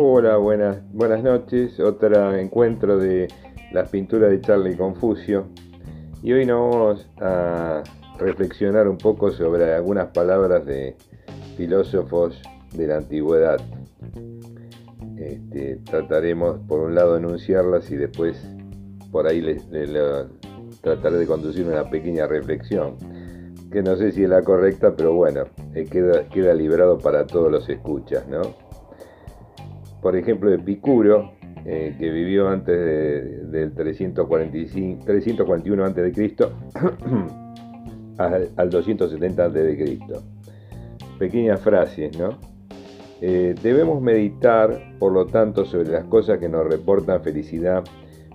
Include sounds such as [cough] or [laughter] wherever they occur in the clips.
Hola, buenas, buenas noches. Otro encuentro de las pinturas de Charlie Confucio. Y hoy nos vamos a reflexionar un poco sobre algunas palabras de filósofos de la antigüedad. Este, trataremos por un lado enunciarlas y después por ahí trataré de conducir una pequeña reflexión, que no sé si es la correcta, pero bueno, eh, queda, queda librado para todos los escuchas, ¿no? Por ejemplo, Epicuro, eh, que vivió antes del 345, 341 a.C. al, al 270 a.C. Pequeñas frases, ¿no? Eh, debemos meditar, por lo tanto, sobre las cosas que nos reportan felicidad,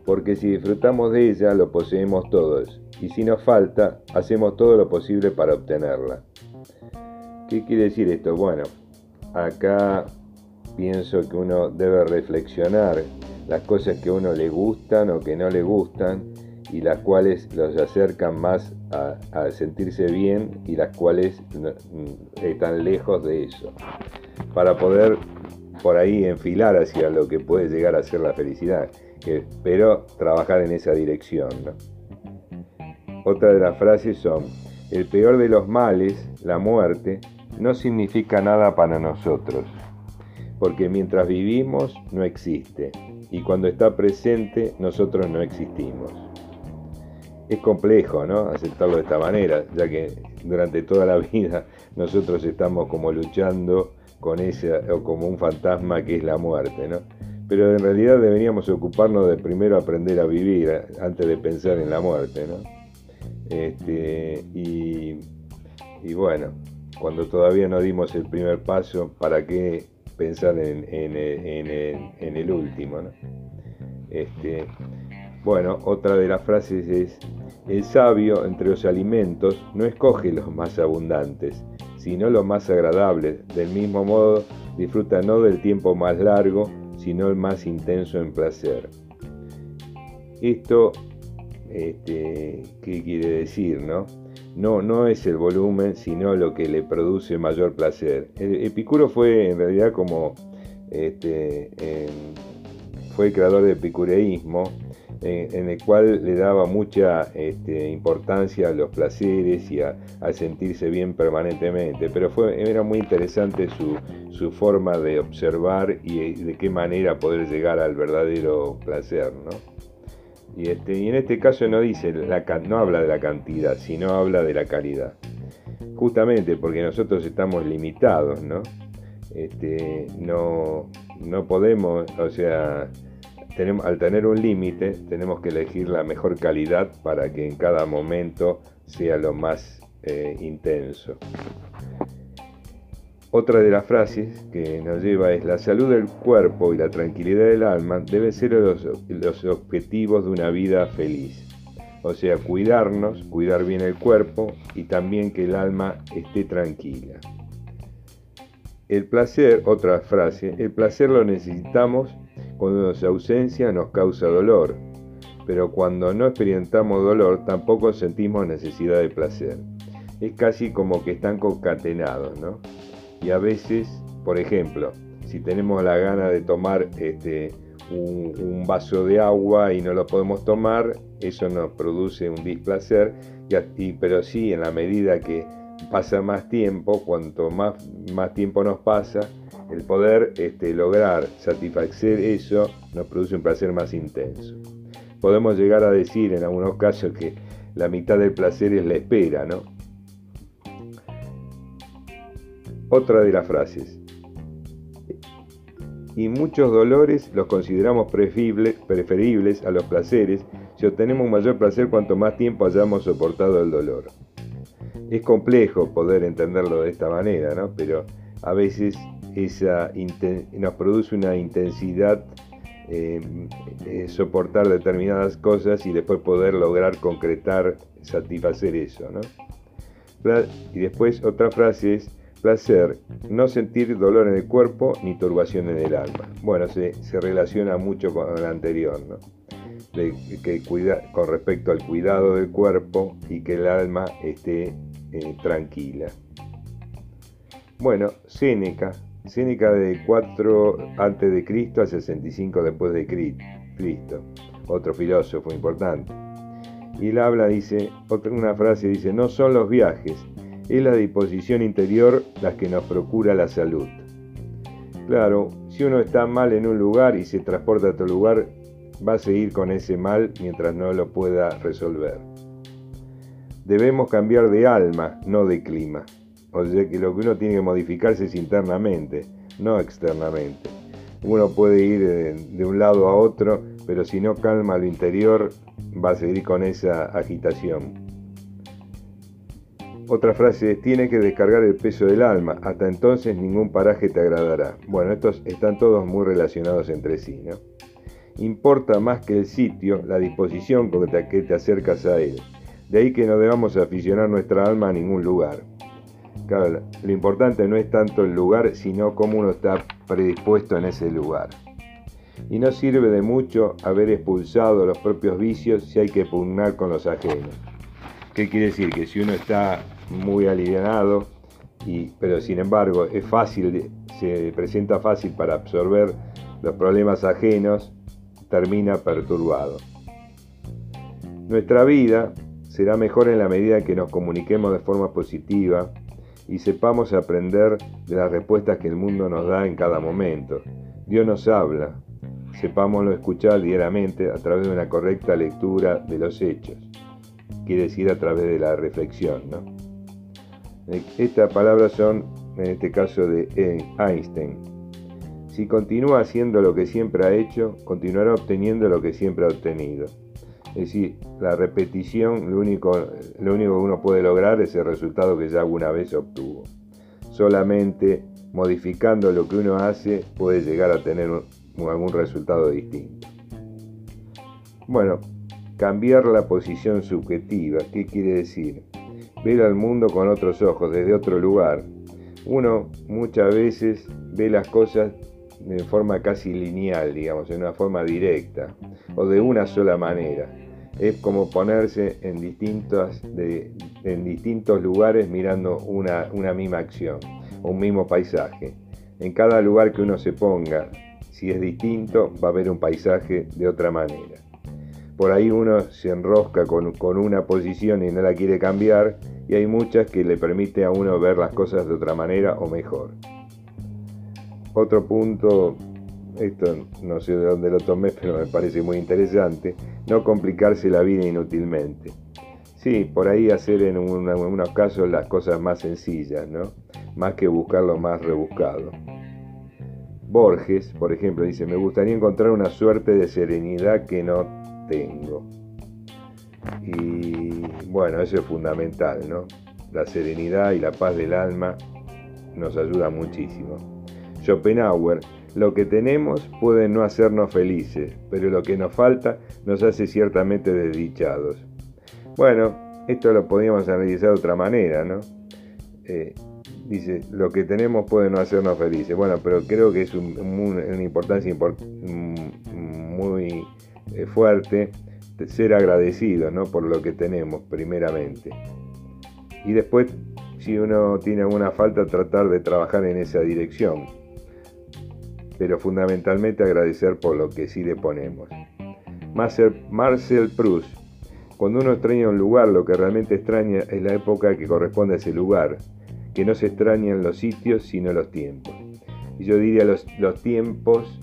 porque si disfrutamos de ella, lo poseemos todos, y si nos falta, hacemos todo lo posible para obtenerla. ¿Qué quiere decir esto? Bueno, acá pienso que uno debe reflexionar las cosas que a uno le gustan o que no le gustan y las cuales los acercan más a, sentirse bien y las cuales están lejos de eso para poder por ahí enfilar hacia lo que puede llegar a ser la felicidad, pero trabajar en esa dirección. Otra de las frases son, el peor de los males, la muerte, no significa nada para nosotros, porque mientras vivimos no existe, y cuando está presente nosotros no existimos. Es complejo, ¿no? Aceptarlo de esta manera, ya que durante toda la vida nosotros estamos como luchando con ese, o como un fantasma que es la muerte, ¿no? Pero en realidad deberíamos ocuparnos de primero aprender a vivir antes de pensar en la muerte, ¿no? Este, y, bueno, cuando todavía no dimos el primer paso, ¿para qué pensar en, el último, ¿no? Este, bueno, otra de las frases es, el sabio entre los alimentos no escoge los más abundantes, sino lo más agradable. Del mismo modo, disfruta no del tiempo más largo, sino el más intenso en placer. Esto, este, ¿qué quiere decir, no? No, no es el volumen, sino lo que le produce mayor placer. Epicuro fue en realidad como, este, fue el creador del epicureísmo, en, el cual le daba mucha este, importancia a los placeres y a, sentirse bien permanentemente, pero fue, era muy interesante su, forma de observar y de qué manera poder llegar al verdadero placer. ¿no? Y, este, y en este caso no, dice la, no habla de la cantidad, sino habla de la calidad. Justamente porque nosotros estamos limitados, ¿no? Este, no, no podemos, o sea, al tener un límite, tenemos que elegir la mejor calidad para que en cada momento sea lo más eh, intenso. Otra de las frases que nos lleva es la salud del cuerpo y la tranquilidad del alma deben ser los, los objetivos de una vida feliz. O sea, cuidarnos, cuidar bien el cuerpo y también que el alma esté tranquila. El placer, otra frase, el placer lo necesitamos cuando su ausencia nos causa dolor, pero cuando no experimentamos dolor tampoco sentimos necesidad de placer. Es casi como que están concatenados, ¿no? Y a veces, por ejemplo, si tenemos la gana de tomar este, un, vaso de agua y no lo podemos tomar, eso nos produce un displacer, y, pero sí en la medida que pasa más tiempo, cuanto más, más tiempo nos pasa, el poder este, lograr satisfacer eso nos produce un placer más intenso. Podemos llegar a decir en algunos casos que la mitad del placer es la espera, ¿no? Otra de las frases. Y muchos dolores los consideramos preferibles a los placeres si obtenemos mayor placer cuanto más tiempo hayamos soportado el dolor. Es complejo poder entenderlo de esta manera, ¿no? Pero a veces esa nos produce una intensidad eh, soportar determinadas cosas y después poder lograr concretar, satisfacer eso. ¿no? Y después otra frase es placer, no sentir dolor en el cuerpo ni turbación en el alma. Bueno, se, se relaciona mucho con el anterior, ¿no? Que cuida, con respecto al cuidado del cuerpo y que el alma esté eh, tranquila. Bueno, Séneca Séneca de 4 antes de Cristo a 65 después de Cristo, otro filósofo importante. Y él habla, dice, otra una frase dice, no son los viajes, es la disposición interior las que nos procura la salud. Claro, si uno está mal en un lugar y se transporta a otro lugar, va a seguir con ese mal mientras no lo pueda resolver. Debemos cambiar de alma, no de clima. O sea que lo que uno tiene que modificarse es internamente, no externamente. Uno puede ir de, un lado a otro, pero si no calma lo interior, va a seguir con esa agitación. Otra frase es, tiene que descargar el peso del alma, hasta entonces ningún paraje te agradará. Bueno, estos están todos muy relacionados entre sí, ¿no? Importa más que el sitio, la disposición con que te acercas a él. De ahí que no debamos aficionar nuestra alma a ningún lugar. Claro, lo importante no es tanto el lugar, sino cómo uno está predispuesto en ese lugar. Y no sirve de mucho haber expulsado los propios vicios si hay que pugnar con los ajenos. ¿Qué quiere decir? Que si uno está muy alivianado, y, pero sin embargo es fácil, se presenta fácil para absorber los problemas ajenos, termina perturbado. Nuestra vida será mejor en la medida que nos comuniquemos de forma positiva y sepamos aprender de las respuestas que el mundo nos da en cada momento. Dios nos habla, sepámoslo escuchar diariamente a través de una correcta lectura de los hechos, quiere decir a través de la reflexión. ¿no? Estas palabras son, en este caso, de Einstein. Si continúa haciendo lo que siempre ha hecho, continuará obteniendo lo que siempre ha obtenido. Es decir, la repetición, lo único, lo único que uno puede lograr es el resultado que ya alguna vez obtuvo. Solamente modificando lo que uno hace puede llegar a tener algún resultado distinto. Bueno, cambiar la posición subjetiva, ¿qué quiere decir? Ver al mundo con otros ojos, desde otro lugar. Uno muchas veces ve las cosas de forma casi lineal, digamos, en una forma directa o de una sola manera es como ponerse en, distintos, lugares mirando una, una misma acción, un mismo paisaje. En cada lugar que uno se ponga, si es distinto, va a haber un paisaje de otra manera. Por ahí uno se enrosca con, con, una posición y no la quiere cambiar y hay muchas que le permite a uno ver las cosas de otra manera o mejor. Otro punto esto no sé de dónde lo tomé, [laughs] pero me parece muy interesante, no complicarse la vida inútilmente. Sí, por ahí hacer en, unos casos las cosas más sencillas, ¿no? Más que buscar lo más rebuscado. Borges, por ejemplo, dice, me gustaría encontrar una suerte de serenidad que no tengo. Y bueno, eso es fundamental, ¿no? La serenidad y la paz del alma nos ayuda muchísimo. Schopenhauer lo que tenemos puede no hacernos felices, pero lo que nos falta nos hace ciertamente desdichados. Bueno, esto lo podríamos analizar de otra manera, ¿no? Eh, dice, lo que tenemos puede no hacernos felices. Bueno, pero creo que es una importancia muy eh, fuerte ser agradecido ¿no? por lo que tenemos primeramente. Y después, si uno tiene alguna falta, tratar de trabajar en esa dirección pero fundamentalmente agradecer por lo que sí le ponemos. Marcel Proust, cuando uno extraña un lugar, lo que realmente extraña es la época que corresponde a ese lugar, que no se extrañan los sitios, sino los tiempos. Yo diría los, tiempos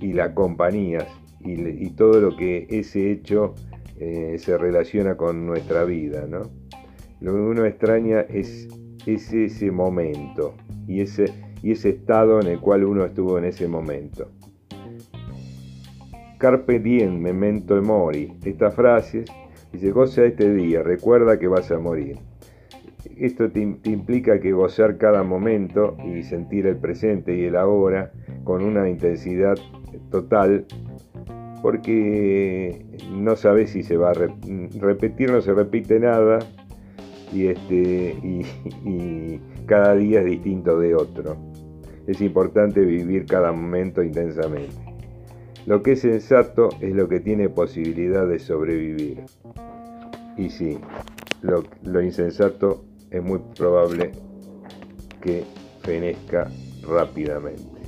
y las compañías y, todo lo que ese hecho eh, se relaciona con nuestra vida. ¿no? Lo que uno extraña es, es ese momento y ese y ese estado en el cual uno estuvo en ese momento. Carpe diem, memento mori. Esta frase dice, goza este día, recuerda que vas a morir. Esto te, implica que gozar cada momento y sentir el presente y el ahora con una intensidad total, porque no sabes si se va a repetir, no se repite nada, y, este, [laughs] y cada día es distinto de otro es importante vivir cada momento intensamente. Lo que es sensato es lo que tiene posibilidad de sobrevivir. Y sí, lo, insensato es muy probable que fenezca rápidamente.